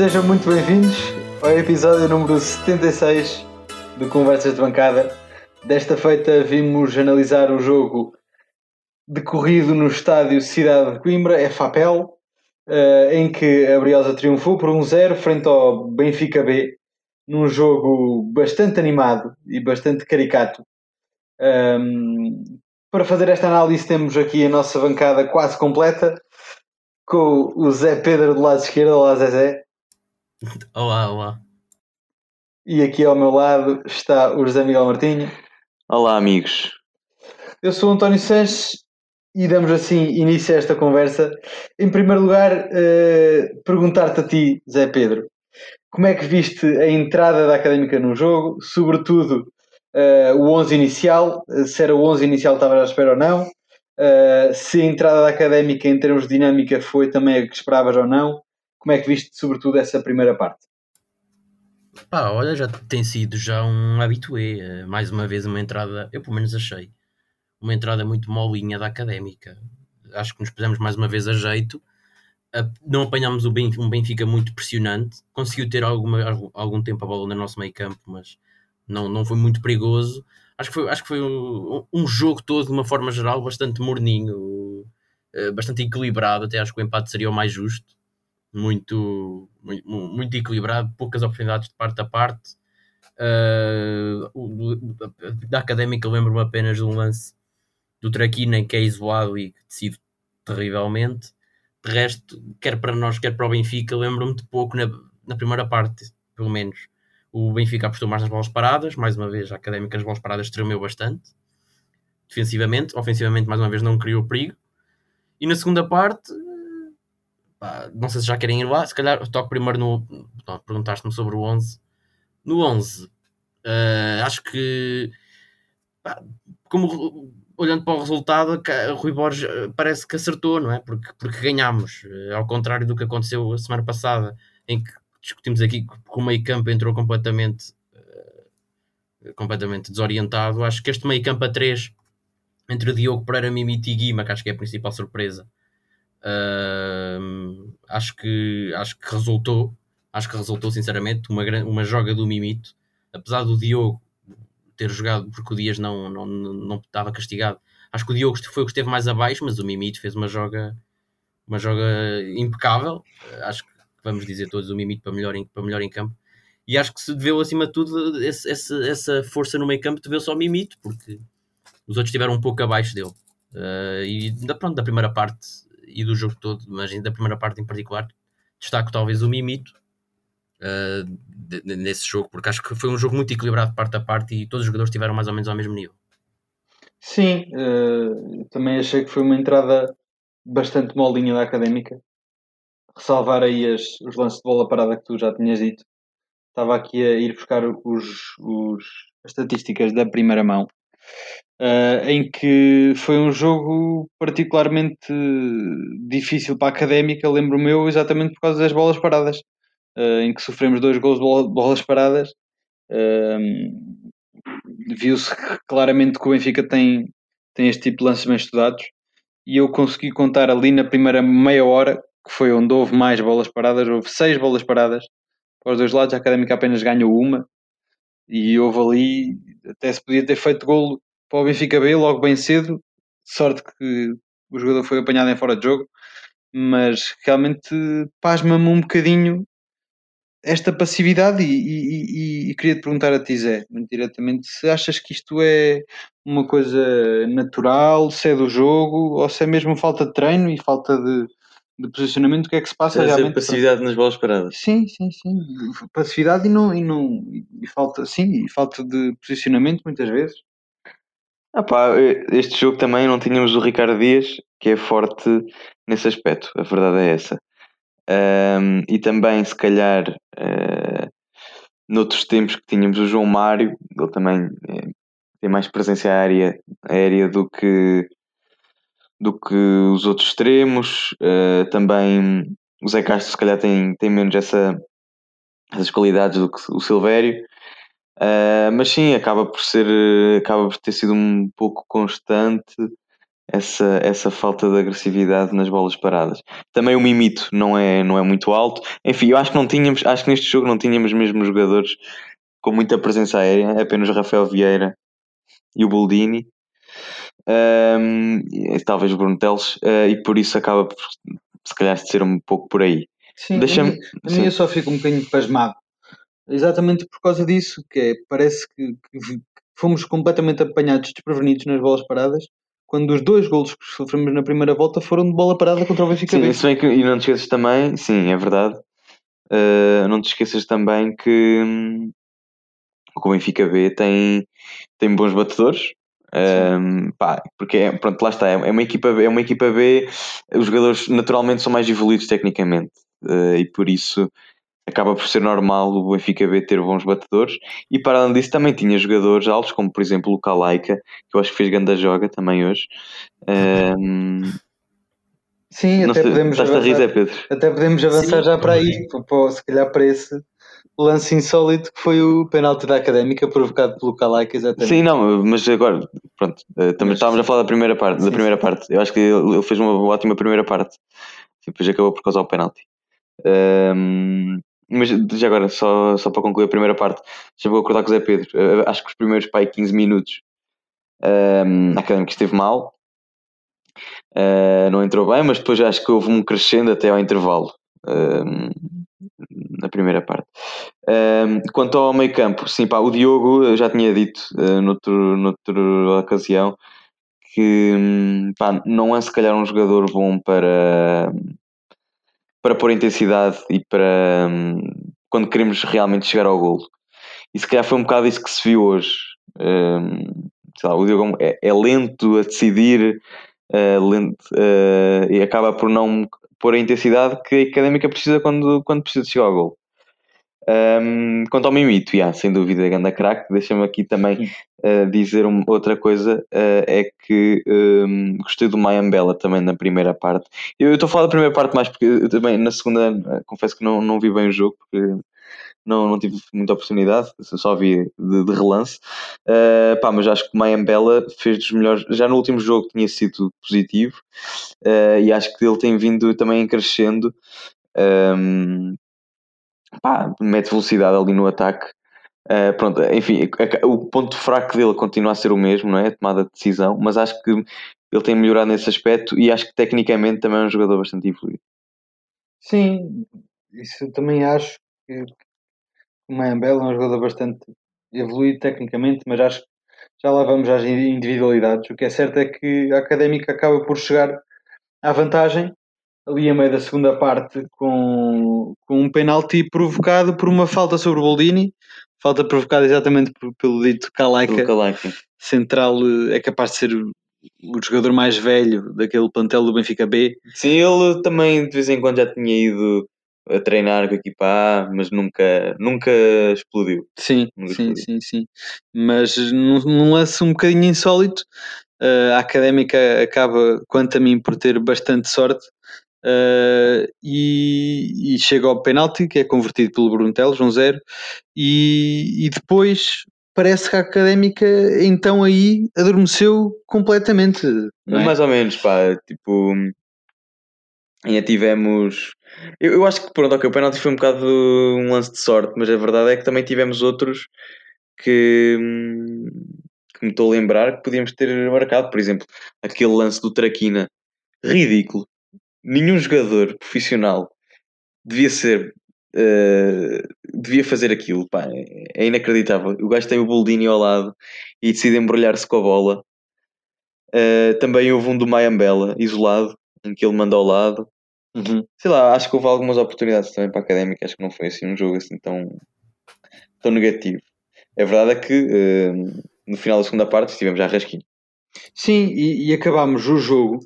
Sejam muito bem-vindos ao episódio número 76 do Conversas de Bancada. Desta feita vimos analisar o jogo decorrido no estádio Cidade de Coimbra, FAPEL, uh, em que a Briosa triunfou por 1-0 frente ao Benfica B, num jogo bastante animado e bastante caricato. Um, para fazer esta análise temos aqui a nossa bancada quase completa, com o Zé Pedro do lado esquerdo, olá Zezé. Olá, olá. E aqui ao meu lado está o José Miguel Martinho. Olá, amigos. Eu sou o António Sanches e damos assim início a esta conversa. Em primeiro lugar, uh, perguntar-te a ti, Zé Pedro, como é que viste a entrada da Académica no jogo, sobretudo uh, o 11 inicial, se era o 11 inicial que estava à espera ou não, uh, se a entrada da Académica em termos de dinâmica foi também a que esperavas ou não, como é que viste sobretudo essa primeira parte? Pá, olha, já tem sido já um habitué, mais uma vez uma entrada, eu pelo menos achei, uma entrada muito molinha da académica. Acho que nos pusemos mais uma vez a jeito. Não apanhámos um Benfica muito pressionante. Conseguiu ter alguma, algum tempo a bola no nosso meio campo, mas não, não foi muito perigoso. Acho que foi, acho que foi um, um jogo todo, de uma forma geral, bastante morninho, eh, bastante equilibrado. Até acho que o empate seria o mais justo. Muito, muito, muito equilibrado, poucas oportunidades de parte a parte. Uh, da académica lembro-me apenas de um lance do Traquina que é isolado e que decide terrivelmente. De resto, quer para nós, quer para o Benfica, lembro-me de pouco na, na primeira parte, pelo menos. O Benfica apostou mais nas bolas paradas, mais uma vez a Académica nas bolas paradas tremeu bastante. Defensivamente, ofensivamente, mais uma vez, não criou perigo. E na segunda parte, não sei se já querem ir lá, se calhar toco primeiro no. Perguntaste-me sobre o 11. No 11, uh, eh, acho que. Pá, como olhando para o resultado, o Rui Borges eh, parece que acertou, não é? Porque, porque ganhámos, eh, ao contrário do que aconteceu a semana passada, em que discutimos aqui que o meio campo entrou completamente, uh, completamente desorientado. Acho que este meio campo a 3 entre Diogo Pereira, Mimiti e Guima, que acho que é a principal surpresa, uh, acho, que, acho que resultou. Acho que resultou, sinceramente, uma, uma joga do Mimito. Apesar do Diogo ter jogado porque o Dias não, não, não estava castigado. Acho que o Diogo foi o que esteve mais abaixo, mas o Mimito fez uma joga, uma joga impecável. Acho que vamos dizer todos o Mimito para melhor em, para melhor em campo. E acho que se deveu, acima de tudo, esse, essa, essa força no meio campo, deveu-se ao Mimito, porque os outros estiveram um pouco abaixo dele. Uh, e da, pronto, da primeira parte e do jogo todo, mas da primeira parte em particular, destaco talvez o Mimito, uh, nesse jogo, porque acho que foi um jogo muito equilibrado parte a parte e todos os jogadores estiveram mais ou menos ao mesmo nível. Sim, uh, também achei que foi uma entrada bastante molinha da académica. Ressalvar aí as, os lances de bola parada que tu já tinhas dito. Estava aqui a ir buscar os, os as estatísticas da primeira mão, uh, em que foi um jogo particularmente difícil para a académica, lembro-me eu, exatamente por causa das bolas paradas uh, em que sofremos dois gols de bolas paradas. Uh, Viu-se claramente que o Benfica tem, tem este tipo de lances bem estudados e eu consegui contar ali na primeira meia hora, que foi onde houve mais bolas paradas, houve seis bolas paradas para os dois lados, a Académica apenas ganhou uma e houve ali, até se podia ter feito golo para o Benfica B logo bem cedo, sorte que o jogador foi apanhado em fora de jogo, mas realmente pasma-me um bocadinho esta passividade e, e, e, e queria te perguntar a ti, Zé, muito diretamente, se achas que isto é uma coisa natural, se é do jogo, ou se é mesmo falta de treino e falta de, de posicionamento, o que é que se passa Deve realmente? passividade nas bolas paradas. Sim, sim, sim. Passividade e não, e não e falta, sim, e falta de posicionamento muitas vezes. Ah pá, este jogo também não tínhamos o Ricardo Dias, que é forte nesse aspecto, a verdade é essa. Um, e também, se calhar, uh, noutros tempos que tínhamos o João Mário, ele também é, tem mais presença aérea, aérea do que do que os outros extremos. Uh, também o Zé Castro se calhar tem, tem menos essa, essas qualidades do que o Silvério. Uh, mas sim, acaba por ser acaba por ter sido um pouco constante essa, essa falta de agressividade nas bolas paradas. Também o Mimito não é, não é muito alto. Enfim, eu acho que não tínhamos, acho que neste jogo não tínhamos mesmo jogadores com muita presença aérea, apenas Rafael Vieira e o Boldini. Um, talvez Bruno Teles, uh, e por isso acaba por se calhar de ser um pouco por aí. Sim, Deixa a mim, a mim eu só fico um bocadinho pasmado. Exatamente por causa disso, que é, parece que, que fomos completamente apanhados desprevenidos nas bolas paradas quando os dois golos que sofremos na primeira volta foram de bola parada contra o Benfica sim, isso bem que, e não te esqueças também, sim, é verdade, uh, não te esqueças também que, hum, o Benfica B tem, tem bons batedores, um, pá, porque é, pronto, lá está, é, é uma equipa B, é uma equipa B, os jogadores naturalmente são mais evoluídos tecnicamente uh, e por isso acaba por ser normal o Benfica B ter bons batedores e para além disso também tinha jogadores altos, como por exemplo o Kalaika, que eu acho que fez grande joga também hoje. Um, Sim, até sei, podemos avançar, rir, Pedro. até podemos avançar Sim, já para aí, para, se calhar para esse lance insólito que foi o penalti da Académica provocado pelo Kalaika, exatamente. Sim, não, mas agora, pronto, eh, também estávamos a falar da primeira parte, sim, da primeira sim. parte. Eu acho que ele fez uma ótima primeira parte. Depois acabou por causar o penalti. Um, mas já agora, só, só para concluir a primeira parte, já vou acordar com o Zé Pedro. Uh, acho que os primeiros pai 15 minutos um, a Académica esteve mal, uh, não entrou bem, mas depois acho que houve um crescendo até ao intervalo. Na primeira parte. Quanto ao meio campo, sim, pá, o Diogo eu já tinha dito uh, noutro, noutra ocasião que hum, pá, não é se calhar um jogador bom para para pôr intensidade e para hum, quando queremos realmente chegar ao golo. E se calhar foi um bocado isso que se viu hoje. Um, lá, o Diogo é, é, lento a decidir uh, lento, uh, e acaba por não pôr a intensidade que a académica precisa quando, quando precisa chegar ao golo. Um, quanto ao Mimito, yeah, sem dúvida, ganda craque. Deixa-me aqui também uh, dizer um, outra coisa: uh, é que um, gostei do Mayambela também na primeira parte. Eu estou a falar da primeira parte mais porque também na segunda uh, confesso que não, não vi bem o jogo porque não, não tive muita oportunidade, só vi de, de relance. pá, mas acho que o Mayambela fez dos melhores. Já no último jogo tinha sido positivo e acho que ele tem vindo também crescendo. Um, pá, mete velocidade ali no ataque. Uh, pronto, enfim, o ponto fraco dele continua a ser o mesmo, não é? A tomada de decisão, mas acho que ele tem melhorado nesse aspecto e acho que tecnicamente também é um jogador bastante evoluído. Sim, isso também acho que o Mayambel é um jogador bastante evoluído tecnicamente, mas acho que já lá vamos às individualidades. O que é certo é que a Académica acaba por chegar à vantagem ali a meio da segunda parte com, com um penalti provocado por uma falta sobre o Boldini, falta provocada exatamente por, pelo dito Kalaika, central eh, é capaz de ser o jogador mais velho daquele plantel do Benfica B. Sim, ele também de vez em quando já tinha ido a treinar com a equipa A, mas nunca, nunca explodiu. Sim, nunca sim, explodiu. sim, sim. Mas num, num lance um bocadinho insólito, eh, a Académica acaba, quanto a mim, por ter bastante sorte, Uh, e, e, chega ao penalti, que é convertido pelo Bruno Teles, 1-0, e, e, depois parece que a Académica então aí adormeceu completamente. É? Mais ou menos, pá, tipo, ainda tivemos... Eu, eu acho que, pronto, ok, o penalti foi um bocado um lance de sorte, mas a verdade é que também tivemos outros que, que me estou a lembrar que podíamos ter marcado, por exemplo, aquele lance do Traquina, ridículo nenhum jogador profissional devia ser. Uh, devia fazer aquilo, pá, é inacreditável. O gajo tem o Boldini ao lado e decide embrulhar-se com a bola. Uh, também houve um do Mayambela, isolado, em que ele manda ao lado. Uhum. Sei lá, acho que houve algumas oportunidades também para a Académica. Acho que não foi assim um jogo assim tão, tão negativo. A verdade é que uh, no final da segunda parte estivemos já rasquinho. Sim, e, e acabámos o jogo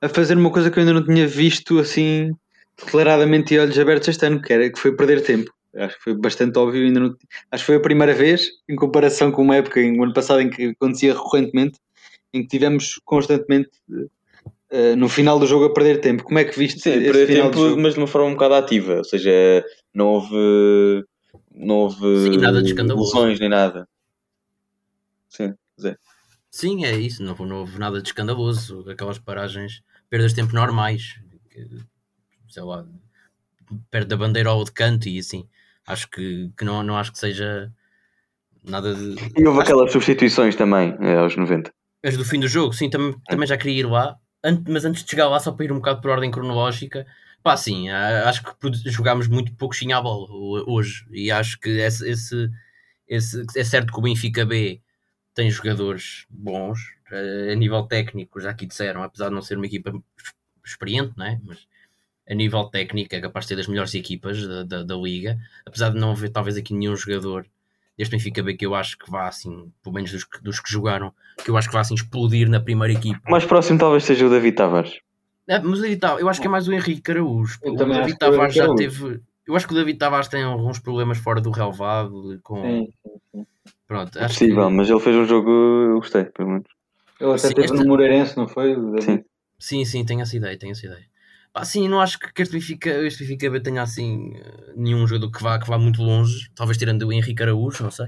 a fazer uma coisa que eu ainda não tinha visto assim declaradamente e olhos abertos este ano, que, era, que foi perder tempo. Acho que foi bastante óbvio, ainda não, acho que foi a primeira vez, em comparação com uma época, em, ano passado, em que acontecia recorrentemente, em que tivemos constantemente uh, no final do jogo a perder tempo. Como é que viste Sim, perder tempo, mas de uma forma um bocado ativa, ou seja, não houve, não houve Sim, nada de lesões nem nada. Sim, Zé. Sim, é isso, não, não houve nada de escandaloso. Aquelas paragens, perdas de tempo normais, que, sei lá, perto da bandeira ou de canto e assim. Acho que, que não, não acho que seja nada de. E houve aquelas substituições também, eh, aos 90. As do fim do jogo, sim, também, também já queria ir lá, mas antes de chegar lá, só para ir um bocado por ordem cronológica, pá, sim, acho que jogámos muito pouco à bola ho- hoje, e acho que esse, esse, esse- é certo que o Benfica B tem jogadores bons, eh, a nível técnico, já aqui disseram, apesar de não ser uma equipa experiente, não é? Mas a nível técnico é capaz de ter das melhores equipas da, da, da liga, apesar de não haver talvez aqui nenhum jogador deste Benfica B que eu acho que vá assim, pelo menos dos, que- dos que jogaram, que eu acho que vai assim explodir na primeira equipa. O mais próximo talvez seja o David Tavares. É, mas o David Tavares, eu acho que é mais o Henrique Araújo. O David Tavares já teve. Eu acho que o David Tavares tem alguns problemas fora do relevado. Com... Sim, sim, sim. Pronto, É acho possível, que... mas ele fez um jogo, eu gostei, pelo menos. Ele até Sim, teve esta- no Moreirense, não foi? Sim. Sim, sim, tenho essa ideia, tenho essa ideia. Pá, sim, não acho que este Benfica, este Benfica tenha assim nenhum jogador que vá, que vá muito longe, talvez tirando o Henrique Araújo, não sei.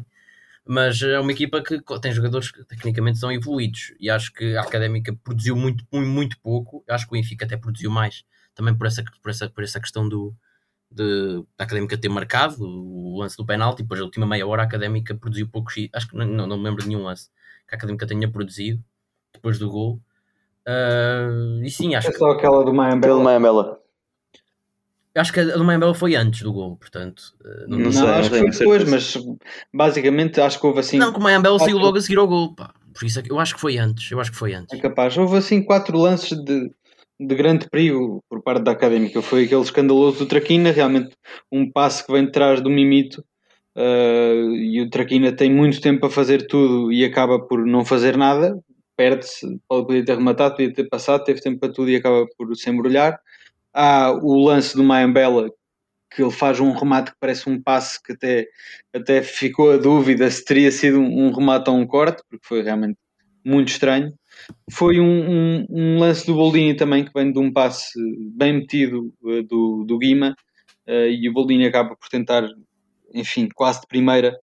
Mas é uma equipa que tem jogadores que tecnicamente são evoluídos e acho que a Académica produziu muito, muito, pouco. Acho que o Benfica até produziu mais, também por essa, por essa, por essa questão do, de, da Académica ter marcado o lance do penalti. Depois, a última meia hora, a Académica produziu poucos. Acho que não, não, não me lembro de nenhum lance que a Académica tenha produzido depois do gol. Ah, e sim, acho É que só aquela do Mayamela. Acho que a do Mayambela foi antes do gol, portanto. eh, Não, Não Não, sei, acho que tenho foi depois, mas basicamente acho que houve assim. não que o Mayambela saiu logo a seguir ao gol, pá. Por isso é que eu acho que foi antes. Eu acho que foi antes. É capaz. Houve assim quatro lances de, de grande perigo por parte da académica. Foi aquele escandaloso do Traquina, realmente um passe que vem de trás do Mimito. eh, e o Traquina tem muito tempo a fazer tudo e acaba por não fazer nada. Perde-se, podia ter rematado, podia ter passado, teve tempo para tudo e acaba por se embrulhar. Há o lance do Mayambela que ele faz um remate que parece um passe que até, até ficou a dúvida se teria sido um, um remate ou um corte, porque foi realmente muito estranho. Foi um, um- um lance do Boldini também, que vem de um passe bem metido eh, do, do Guima, eh, e o Boldini acaba por tentar, enfim, quase de primeira,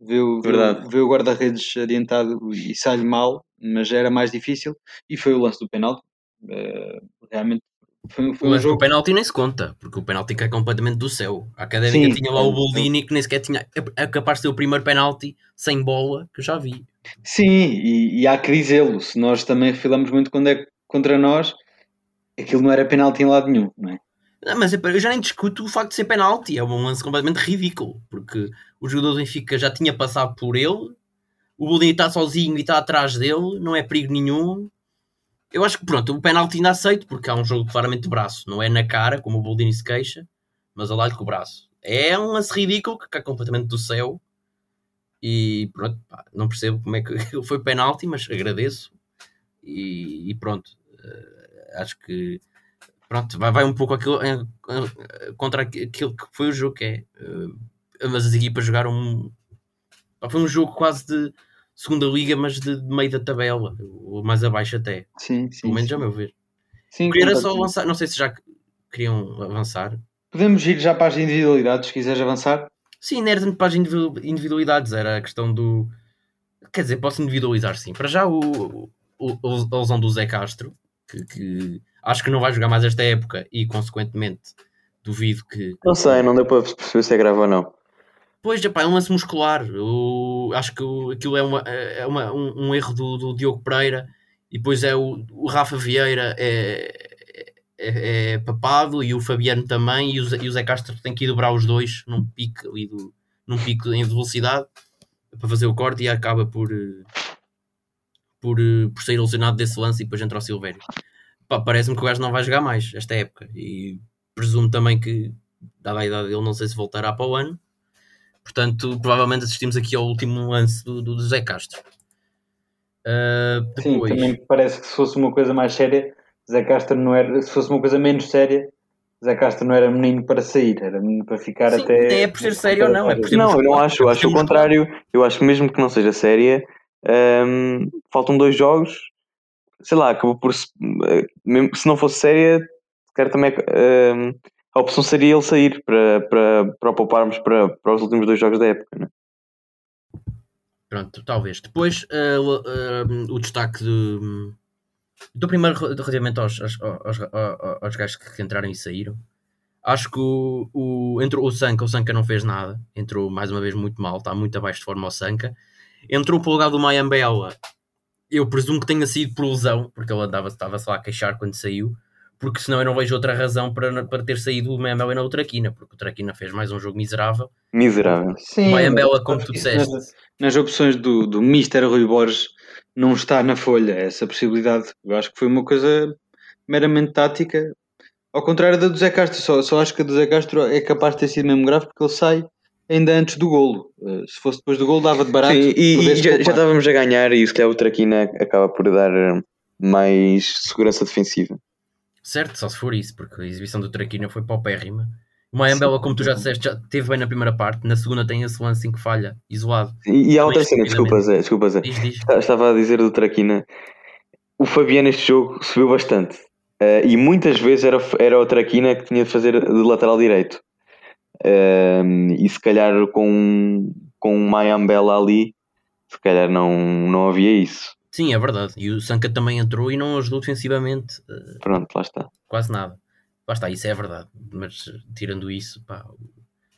vê o, vê o- o guarda-redes adiantado e sai-lhe mal, mas já era mais difícil, e foi o lance do penalti. Eh, realmente foi, foi O um jogo. penalti nem se conta, porque o penalti cai completamente do céu. A Académica Sim, tinha lá o. Boldini que nem sequer tinha. É capaz de ser o primeiro penalti sem bola que eu já vi. Sim, e, e há que dizê-lo. Se nós também refilamos muito quando é contra nós, aquilo não era penalti em lado nenhum, não é? Não, mas é- eu já nem discuto o facto de ser penalti. É um lance completamente ridículo, porque o jogador do Benfica já tinha passado por ele, o Boldini está sozinho e está atrás dele, não é perigo nenhum. Eu acho que pronto, o penalti ainda aceito, porque há um jogo claramente de braço, não é na cara, como o Boldini se queixa, mas ao lado com o braço. É um lance ridículo que cai completamente do céu. E pronto, pá, não percebo como é que foi penalti, mas agradeço. E, e pronto, eh, acho que pronto, vai, vai um pouco aquilo, eh, eh, contra aqu- aquilo que foi o jogo, que é. eh, mas as equipas jogaram. pá, Foi um jogo quase de segunda liga, mas de, de meio da tabela, ou mais abaixo até. Sim, sim. Pelo menos sim. a meu ver. Sim, Queria só avançar, não sei se já queriam avançar. Podemos ir já para as individualidades, se quiseres avançar. Sim, não era tanto para as individu- individualidades, era a questão do. Quer dizer, posso individualizar sim. Para já, o, o, o- a lesão do Zé Castro, que, que acho que não vai jogar mais esta época e, consequentemente, duvido que. Não sei, não deu para perceber se é grave ou não. Pois, epá, é um lance muscular. Eu acho que o- aquilo é, uma, é uma- um, um erro do, do Diogo Pereira e depois é o, o Rafa Vieira é, é, é papado e o Fabiano também e o, Zé, e o Zé Castro tem que ir dobrar os dois num pico ali do, num pico em velocidade para fazer o corte e acaba por, eh, por, eh, por sair lesionado desse lance e depois entra o Silvério. Parece-me que o gajo não vai jogar mais esta época e presumo também que, dada a idade dele, não sei se voltará para o ano. Portanto, provavelmente assistimos aqui ao último lance do, do Zé Castro. Sim, depois, também me parece que se fosse uma coisa mais séria, Zé Castro não era. Se fosse uma coisa menos séria, Zé Castro não era menino para sair, era menino para ficar Sim, até. é por ser sério ou não, é por Não, eu não acho, eu acho o contrário. Eu acho que mesmo que não seja séria, hum, faltam dois jogos, sei lá, acabou por se, eh, não fosse séria, calhar também hum, a opção seria ele sair para, para, para o pouparmos para, para os últimos dois jogos da época, né? Pronto, talvez. Depois, uh, uh, o destaque de, do primeiro relativamente aos, aos, aos, aos, gajos que entraram e saíram. Acho que o, o, entrou o Sanka, o Sanka não fez nada, entrou mais uma vez muito mal, está muito abaixo de forma o Sanka. Entrou para o lugar do Mayambela, eu presumo que tenha sido por lesão, porque ele andava, estava só a queixar quando saiu, porque senão eu não vejo outra razão para, para ter saído o Mayambela na outra quina, porque o Traquina fez mais um jogo miserável. Miserável. Sim, o Mayambela, como tu disseste. Nas, nas opções do, do Mister Rui Borges, não está na folha essa possibilidade. Eu acho que foi uma coisa meramente tática. Ao contrário da do Zé Castro, só, só acho que a do Zé Castro é capaz de ter sido mesmo grave porque ele sai ainda antes do golo. Uh, se fosse depois do golo, dava de barato. Sim, e, e já, já, estávamos a ganhar e se calhar o Traquina acaba por dar mais segurança defensiva. Certo, só se for isso, porque a exibição do Traquina foi paupérrima. O Mayambela, como tu já disseste, já teve bem na primeira parte, na segunda tem esse lance em que falha, isolado. E, e há outra cena, desculpa Zé, desculpa Zé. Diz, diz. Estava a dizer do Traquina, o Fabiano neste jogo subiu bastante. Uh, e muitas vezes era, era o Traquina que tinha de fazer de lateral direito. Uh, e se calhar com, com o Mayambela ali, se calhar não, não havia isso. Sim, é verdade. E o Sanka também entrou e não ajudou defensivamente. Uh, Pronto, lá está. Quase nada. Lá está, isso é verdade. Mas tirando isso, pá,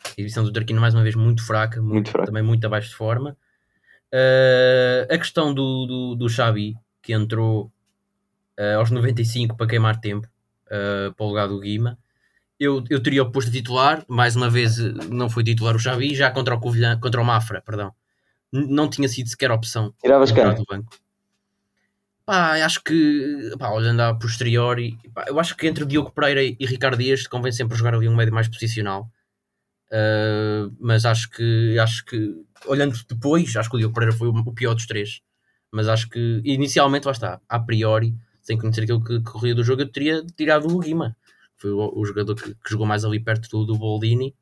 a exibição do Traquino mais uma vez muito fraca, muito, muito fraca. também muito abaixo de forma. Uh, a questão do, do, do Xabi, que entrou uh, aos 95 para queimar tempo uh, para o lugar do Guima. Eu, eu teria o posto titular, mais uma vez não foi titular o Xabi, já contra o Covilhã, contra o Mafra, perdão. Não tinha sido sequer opção. Tiravas cá. do banco. Pá, acho que, pá, olhando a posteriori, pá, eu acho que entre Diogo Pereira e Ricardo Dias convém sempre jogar ali um médio mais posicional. Uh, mas acho que, acho que, olhando depois, acho que o Diogo Pereira foi o, pior dos três. Mas acho que, inicialmente, lá está, a priori, sem conhecer aquilo que, que corria do jogo, eu teria tirado o Guima. Foi o, jogador que, que, jogou mais ali perto do, do Boldini.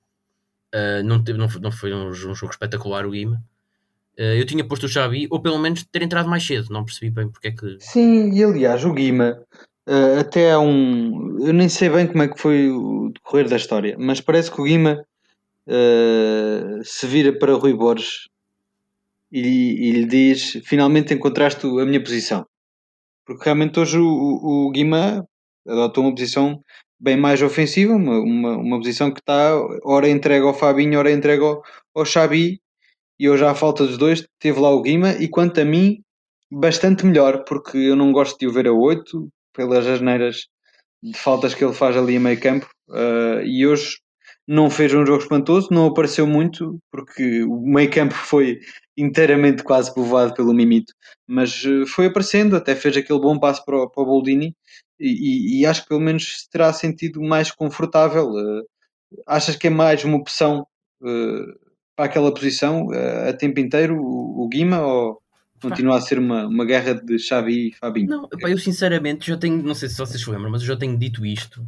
Uh, não, teve, não, foi, não foi um, um jogo espetacular o Guima. Uh, eu tinha posto o Xavi, ou pelo menos ter entrado mais cedo, não percebi bem porque é que. Sim, e aliás, o Guima, uh, até há um. Eu nem sei bem como é que foi o decorrer da história, mas parece que o Guima se vira para Rui Borges e, e, lhe diz: Finalmente encontraste a minha posição. Porque realmente hoje o, o, o Guima adotou uma posição bem mais ofensiva, uma, uma, uma posição que está ora entregue ao Fabinho, ora entregue ao, ao Xabi e hoje à falta dos dois teve lá o Guima e quanto a mim bastante melhor porque eu não gosto de o ver a 8 pelas asneiras de faltas que ele faz ali em meio campo uh, e hoje não fez um jogo espantoso, não apareceu muito porque o meio campo foi inteiramente quase povoado pelo Mimito, mas uh, foi aparecendo, até fez aquele bom passo para o, para o Boldini e, e, acho que pelo menos se terá sentido mais confortável. Uh, achas que é mais uma opção para aquela posição uh, a tempo inteiro o, o Guima ou continua a ser uma, uma guerra de Xavi e Fabinho? Não, eu sinceramente já tenho, não sei se vocês se lembram, mas eu já tenho dito isto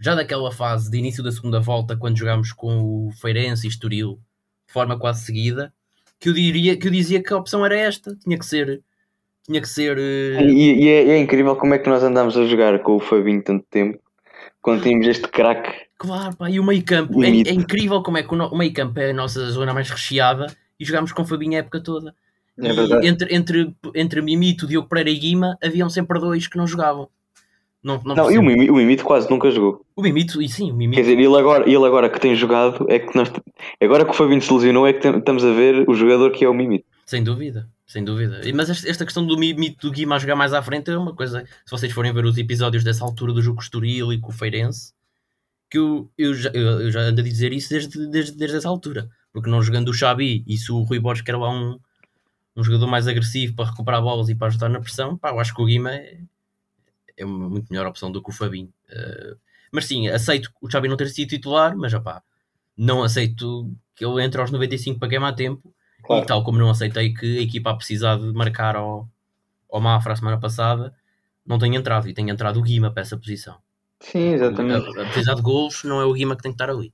já daquela fase de início da segunda volta, quando jogámos com o Feirense e Estoril de forma quase seguida, que eu, diria, que eu dizia que a opção era esta, tinha que ser. Tinha que ser. Uh... E, e, é, é, incrível como é que nós andamos a jogar com o Fabinho tanto tempo quando tínhamos este craque Claro, pá, e o meio campo, é, é, incrível como é que o, o meio campo é a nossa zona mais recheada e jogámos com o Fabinho a época toda. É e entre, entre, entre Mimito, Diogo Pereira e Guima, haviam sempre dois que não jogavam. Não, não, não e o Mimito, o Mimito, quase nunca jogou. O Mimito, e sim, o Mimito. Quer dizer, ele agora, ele agora que tem jogado, é que nós, agora que o Fabinho se lesionou, é que estamos a ver o jogador que é o Mimito. Sem dúvida, sem dúvida. Mas esta questão do Mimito do Guima a jogar mais à frente é uma coisa. Se vocês forem ver os episódios dessa altura do jogo Estoril e com o Feirense, que eu, eu, já, eu, já ando a dizer isso desde, desde, desde essa altura. Porque não jogando o Xabi e se o Rui Borges que era lá um, um jogador mais agressivo para recuperar bolas e para ajudar na pressão, pá, eu acho que o Guima é, é uma muito melhor opção do que o Fabinho. Uh, mas sim, aceito o Xabi não ter sido titular, mas opá, não aceito que ele entre aos 95 para queimar tempo. Claro. E tal como não aceitei que a equipa a precisar de marcar ao, ao Mafra a semana passada, não tenha entrado e tenha entrado o Guima para essa posição. Sim, exatamente. Apesar de gols, não é o Guima que tem que estar ali.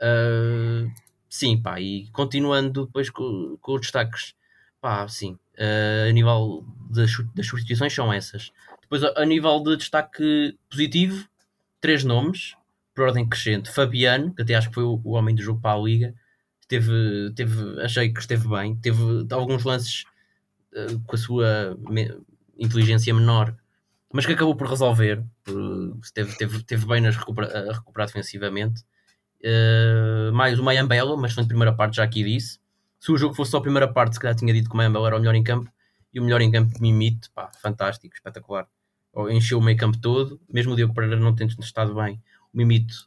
Uh, sim, pá, e continuando depois com, com os destaques, pá, sim, uh, a nível das, das substituições são essas. Depois, a, a, nível de destaque positivo, três nomes, por ordem crescente: Fabiano, que até acho que foi o, o homem do jogo para a Liga, teve, teve, achei que esteve bem, teve alguns lances uh, com a sua inteligência menor, mas que acabou por resolver, teve, teve, teve bem nas recupera a recuperar defensivamente. Uh, mais o Mayambela, mas foi na primeira parte, já aqui disse. Se o jogo fosse só a primeira parte, se calhar tinha dito que o Mayambela era o melhor em campo, e o melhor em campo Mimite, pá, fantástico, espetacular. Encheu o meio campo todo, mesmo o Diogo Pereira não tendo estado bem, o Mimito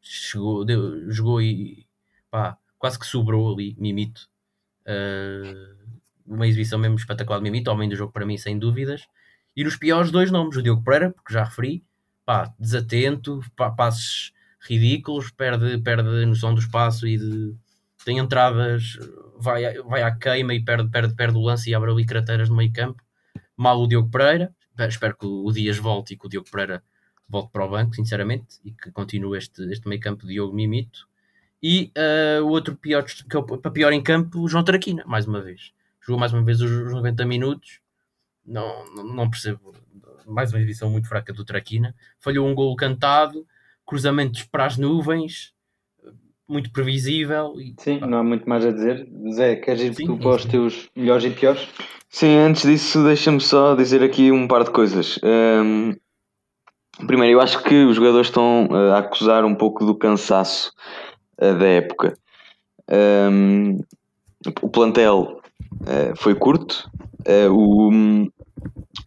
chegou, deu, jogou e pá, quase que sobrou ali, Mimito. Uh, uma exibição mesmo espetacular de Mimito, homem do jogo para mim, sem dúvidas. E nos piores dois nomes, o Diogo Pereira, porque já referi, pá, desatento, pá, passes ridículos, perde, perde noção do espaço e de, tem entradas, vai, vai à queima e perde, perde, perde o lance e abre ali crateiras no meio campo. Mal o Diogo Pereira, espero que o Dias volte e que o Diogo Pereira volte para o banco, sinceramente, e que continue este, este meio campo de Diogo Mimito. E uh, o outro pior, que é para pior em campo, o João Traquina, mais uma vez. Jogou mais uma vez os 90 minutos. Não, não percebo. Mais uma exibição muito fraca do Traquina. Falhou um gol cantado, cruzamentos para as nuvens, muito previsível. E, Sim, pá. não há muito mais a dizer. Zé, queres ir Sim, tu para os teus melhores e piores? Sim, antes disso, deixa-me só dizer aqui um par de coisas. Um, primeiro, eu acho que os jogadores estão a acusar um pouco do cansaço da época. Um, o plantel uh, foi curto, uh, o, um,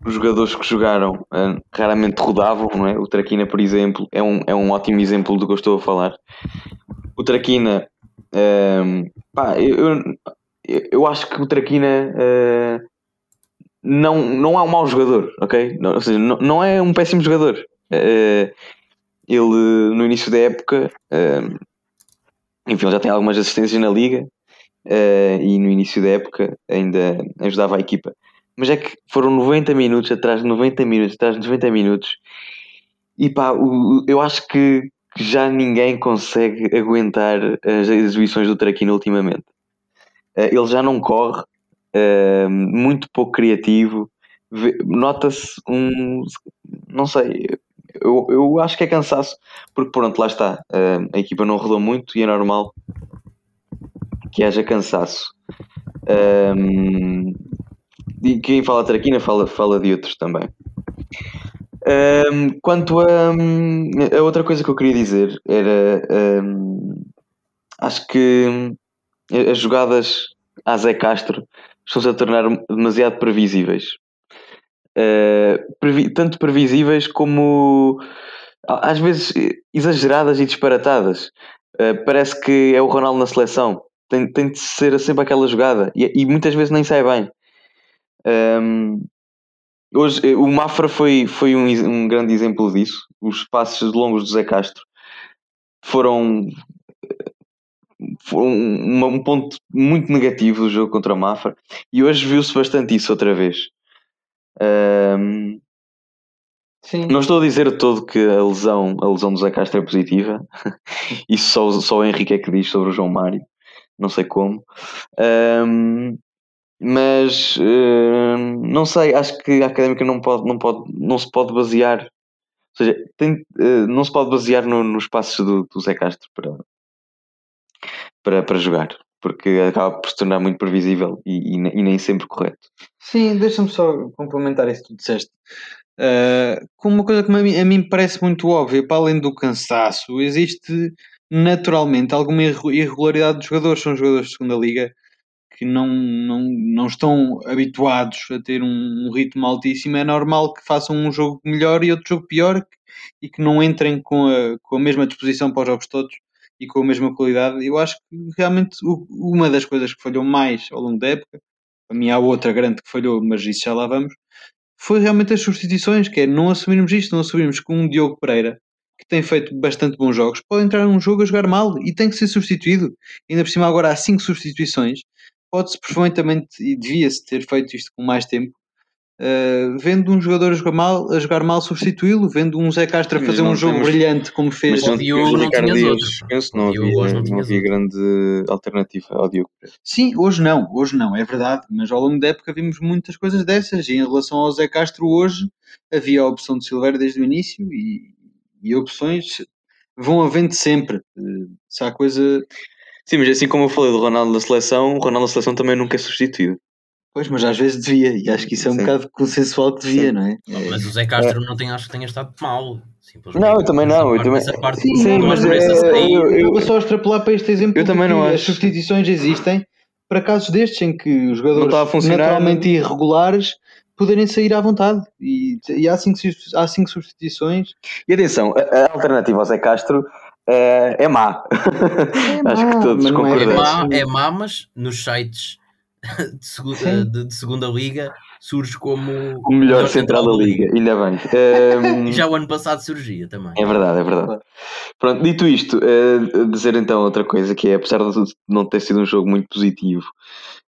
os jogadores que jogaram raramente rodavam, não é? O Traquina, por exemplo, é um, é um ótimo exemplo do que eu estou a falar. O Traquina, pá, eu, eu, eu, acho que o Traquina não, não é um mau jogador, ok? Não, ou seja, não, não é um péssimo jogador. Uh, ele, no início da época, uh, enfim, já tem algumas assistências na liga uh, e no início da época ainda ajudava a equipa. Mas é que foram 90 minutos atrás de 90 minutos, atrás de 90 minutos, e pá, o, eu acho que, já ninguém consegue aguentar as exibições do Traquino ultimamente. ele já não corre, uh, muito pouco criativo. Nota-se um. Não sei. Eu, eu acho que é cansaço, porque pronto, lá está. A equipa não rodou muito e é normal que haja cansaço. Um, e quem fala traquina fala, fala de outros também. Um, quanto a, a, outra coisa que eu queria dizer era um, acho que as jogadas a Zé Castro estão-se a tornar demasiado previsíveis. Uh, previ tanto previsíveis como às vezes exageradas e disparatadas. Uh, parece que é o Ronaldo na seleção. Tem, tem de ser sempre aquela jogada e, e muitas vezes nem sai bem. Um, ehm, hoje, o Mafra foi, foi um, um grande exemplo disso. Os passos longos do Zé Castro foram um, um, ponto muito negativo do jogo contra o Mafra e hoje viu-se bastante isso outra vez. Um, Sim. Não estou a dizer todo que a lesão, a lesão do Zé Castro é positiva. Isso só, só o Henrique é que diz sobre o João Mário. Não sei como. Um, mas não sei, acho que a académica não, pode, não, pode, não se pode basear. Ou seja, tem, uh, não se pode basear no, nos passos do, do Zé Castro para, para, para jogar, porque acaba por se tornar muito previsível e, e, e nem sempre correto. Sim, deixa-me só complementar isso que tu disseste. Uh, com uma coisa que a mim, a mim parece muito óbvia, para além do cansaço, existe naturalmente alguma irregularidade dos jogadores. São jogadores de segunda liga que não, não, não estão habituados a ter um, ritmo altíssimo. É normal que façam um jogo melhor e outro jogo pior e que não entrem com a, com a mesma disposição para os jogos todos e com a mesma qualidade. Eu acho que realmente uma das coisas que falhou mais ao longo da época, mim há outra grande que falhou, mas isso já lá vamos, foi realmente as substituições, que é não assumirmos isto, não assumirmos que um Diogo Pereira, que tem feito bastante bons jogos, pode entrar num jogo a jogar mal e tem que ser substituído. Ainda por cima agora há cinco substituições, pode-se perfeitamente e devia-se ter feito isto com mais tempo, Uh, vendo um jogador a jogar mal, a jogar mal substituí-lo, vendo um Zé Castro a fazer um jogo temos... brilhante como fez. Mas o Diogo não tinha Penso, não, havia, não, não havia grande alternativa ao Diogo. Sim, hoje não, hoje não, é verdade, mas ao longo da época vimos muitas coisas dessas e em relação ao Zé Castro hoje havia a opção de Silveira desde o início e, e opções vão havendo sempre. Uh, se há coisa Sim, mas assim como eu falei do Ronaldo da seleção, o Ronaldo da seleção também nunca é substituído. Pois, mas às vezes devia, e acho que isso é um Sim. bocado consensual que devia, Sim. não é? Mas o Zé Castro não tem, acho que tenha estado mal. simplesmente. Não, eu também não, eu também- parte- Sim, não sim, é mas é- eu- Eu vou só extrapolar para este exemplo Eu também que não as acho. substituições existem para casos destes em que os Não jogadores está a funcionar. naturalmente irregulares poderem sair à vontade e, e há, cinco, há cinco substituições E atenção, a, a alternativa ao Zé Castro eh, é má. Acho que má, todos mas não é É concordamos. má, é má, mas nos sites de segunda, de, de segunda liga surge como O melhor central da liga, ainda bem. Ehm, E já o ano passado surgia também. É verdade, é verdade. Pronto, dito isto, eh, dizer então outra coisa que é, apesar de não ter sido um jogo muito positivo,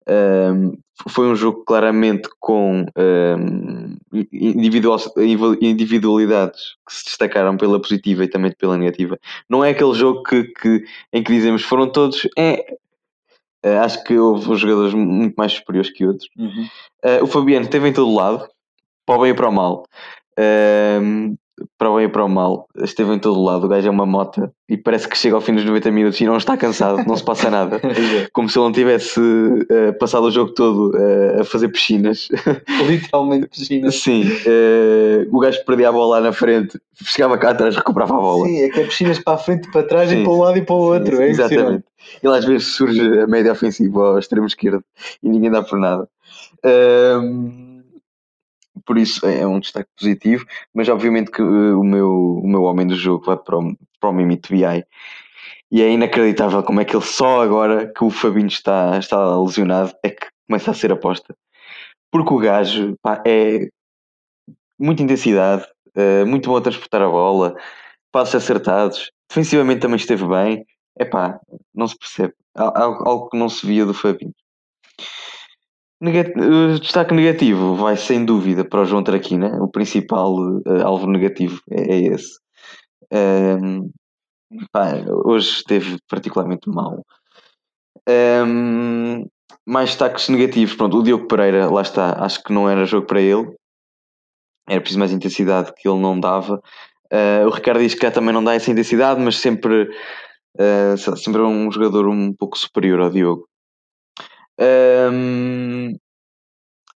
ehm, foi um jogo claramente com ehm, individual- individualidades que se destacaram pela positiva e também pela negativa. Não é aquele jogo que, que- em que dizemos foram todos. É, Eh, acho que houve jogadores muito mais superiores que outros. Uhum. Eh, o Fabiano esteve em todo lado, para o bem e para o mal. Ehm, para o bem e para o mal, esteve em todo lado. O gajo é uma mota e parece que chega ao fim dos 90 minutos e não está cansado, não se passa nada. Como se ele não tivesse eh, passado o jogo todo eh, a fazer piscinas. literalmente piscina Sim, eh, o gajo perdia a bola lá na frente, chegava cá atrás, recuperava a bola. Sim, é que é piscinas para a frente e para trás Sim. e para um lado e para o outro. é impressionante. Exatamente. Ele às vezes surge a média ofensiva ao extremo esquerdo e ninguém dá por nada. Por isso é um destaque positivo, mas obviamente que eh, o, meu, o meu homem do jogo vai para o, para o Mimito BI. E é inacreditável como é que ele só agora que o Fabinho está, está lesionado é que começa a ser aposta. Porque o gajo pá, é muita intensidade, eh, muito bom a transportar a bola, passos acertados, defensivamente também esteve bem. Epá, não se percebe. Al- Algo, algo que não se via do Fabinho. Nega- eh, destaque negativo vai sem dúvida para o João Traquina. O principal eh, alvo negativo é, é esse. Ehm, pá, hoje esteve particularmente mal. Ehm, mais destaques negativos. Pronto, o Diogo Pereira, lá está. Acho que não era jogo para ele. Era preciso mais intensidade que ele não dava. Eh, o Ricardo diz que também não dá essa intensidade, mas sempre, lá, sempre é um jogador um pouco superior ao Diogo. Ehm,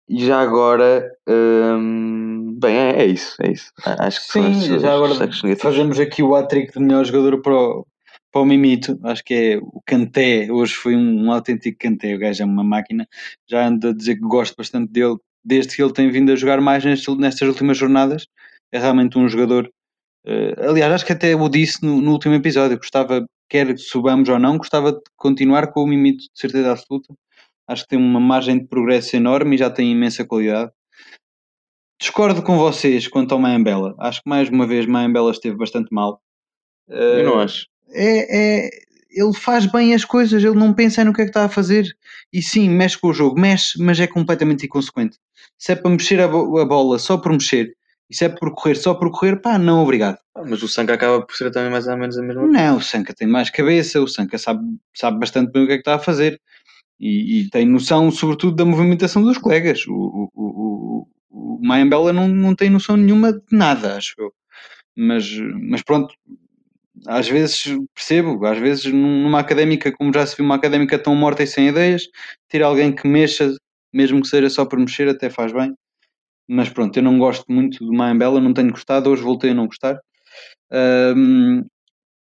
e já agora, ehm, bem, é, é isso, é isso. Acho que Sim, já agora fazemos aqui o hat-trick de melhor jogador para o, para o Mimito. Acho que é o Kanté. Hoje foi um, um autêntico Kanté. O gajo é uma máquina. Já ando a dizer que gosto bastante dele desde que ele tem vindo a jogar mais nestas, nestas últimas jornadas. É realmente um jogador. eh, aliás, acho que até o disse no, no último episódio. Gostava, quer subamos ou não, gostava de continuar com o Mimito de certeza absoluta. Acho que tem uma margem de progresso enorme e já tem imensa qualidade. Discordo com vocês quanto ao Mayambela. Acho que mais uma vez Mayambela esteve bastante mal. Eu não acho. É, é- ele faz bem as coisas, ele não pensa no que é que está a fazer. E sim, mexe com o jogo, mexe, mas é completamente inconsequente. Se é para mexer a, bo- a bola só por mexer, e se é por correr só por correr, pá, não, obrigado. Ah, Mas o Sanka acaba por ser também mais ou menos a mesma Não, o Sanka tem mais cabeça, o Sanka sabe, sabe bastante bem o que é que está a fazer. E, e tem noção, sobretudo, da movimentação dos colegas. O, o, o, o, Mayambela não, não tem noção nenhuma de nada, acho eu. Mas, mas pronto, às vezes percebo, às vezes num- numa académica, como já se viu, uma académica tão morta e sem ideias, ter alguém que mexa, mesmo que seja só por mexer, até faz bem. Mas pronto, eu não gosto muito do Mayambela, não tenho gostado, hoje voltei a não gostar. Ahm,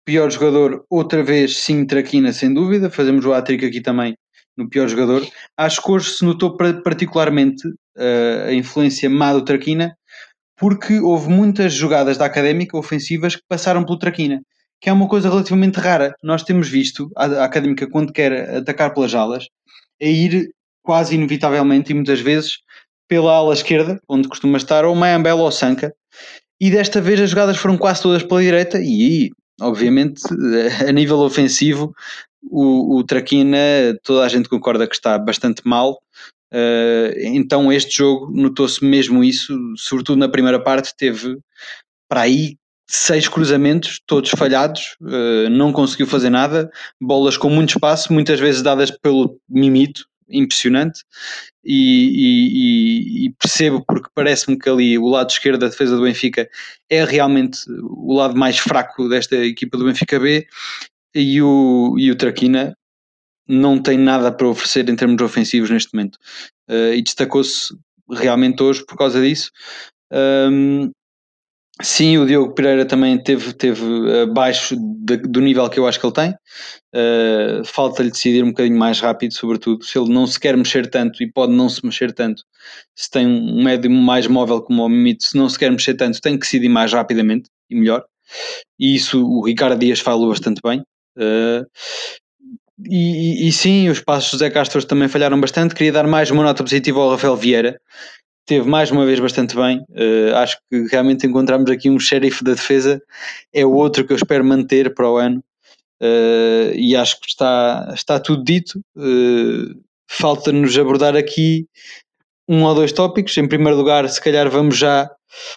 pior jogador, outra vez, sim, Traquina, sem dúvida. Fazemos o hat-trick aqui também no pior jogador. Acho que hoje se notou particularmente ah, a influência má do Traquina, porque houve muitas jogadas da académica ofensivas que passaram pelo Traquina, que é uma coisa relativamente rara. Nós temos visto a, a académica, quando quer atacar pelas alas, a ir quase inevitavelmente e muitas vezes pela ala esquerda, onde costuma estar ou Mayambela ou Sanka, e desta vez as jogadas foram quase todas pela direita, e aí, obviamente, a nível ofensivo, o, o Traquina, toda a gente concorda que está bastante mal. Uh, então, este jogo notou-se mesmo isso, sobretudo na primeira parte, teve para aí seis cruzamentos, todos falhados, uh, não conseguiu fazer nada, bolas com muito espaço, muitas vezes dadas pelo Mimito, impressionante. E, e- e- e percebo porque parece-me que ali o lado esquerdo da defesa do Benfica é realmente o lado mais fraco desta equipa do Benfica B e o, e o Traquina não tem nada para oferecer em termos ofensivos neste momento. Uh, e destacou-se realmente hoje por causa disso. Um, sim, o Diogo Pereira também teve, teve abaixo de, do nível que eu acho que ele tem. Uh, Falta-lhe decidir um bocadinho mais rápido, sobretudo. Se ele não se quer mexer tanto e pode não se mexer tanto, se tem um médio mais móvel como o Mimito, se não se quer mexer tanto, tem que decidir mais rapidamente e melhor. E isso o Ricardo Dias falou bastante bem. Uh, e, e, sim, os passos do José Castro também falharam bastante. Queria dar mais uma nota positiva ao Rafael Vieira, teve mais uma vez bastante bem. Uh, acho que realmente encontramos aqui um xerife da defesa. É o outro que eu espero manter para o ano. Uh, e acho que está, está tudo dito. Uh, Falta-nos abordar aqui um ou dois tópicos. Em primeiro lugar, se calhar vamos já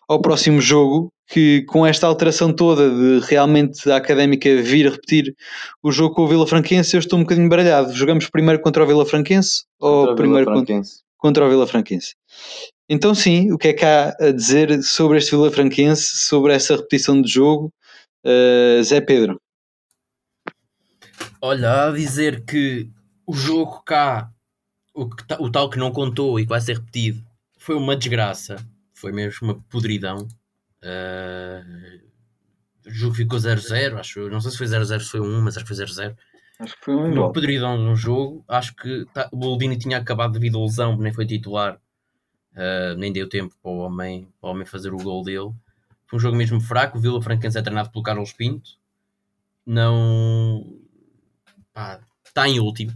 ao próximo jogo, que com esta alteração toda de realmente a académica vir repetir o jogo com o Vila Franquense, eu estou um bocadinho baralhado. Jogamos primeiro contra o Vila Franquense contra ou primeiro Franquense. Contra, contra o Vila Franquense? Então, sim, o que é que há a dizer sobre este Vila Franquense, sobre essa repetição de jogo, uh, Zé Pedro? Olha, a dizer que o jogo cá, o, que, o tal que não contou e que vai ser repetido, foi uma desgraça, foi mesmo uma podridão. Uh, o jogo ficou 0-0, acho, não sei se foi 0-0, se foi 1, mas acho que foi 0-0. Acho que foi um Uma podridão no jogo, acho que tá, o Boldini tinha acabado devido a lesão, nem foi titular Uh, nem deu tempo para o, homem, para o homem fazer o gol dele. Foi um jogo mesmo fraco. O Vila Franquense é treinado pelo Carlos Pinto. Não. está em último.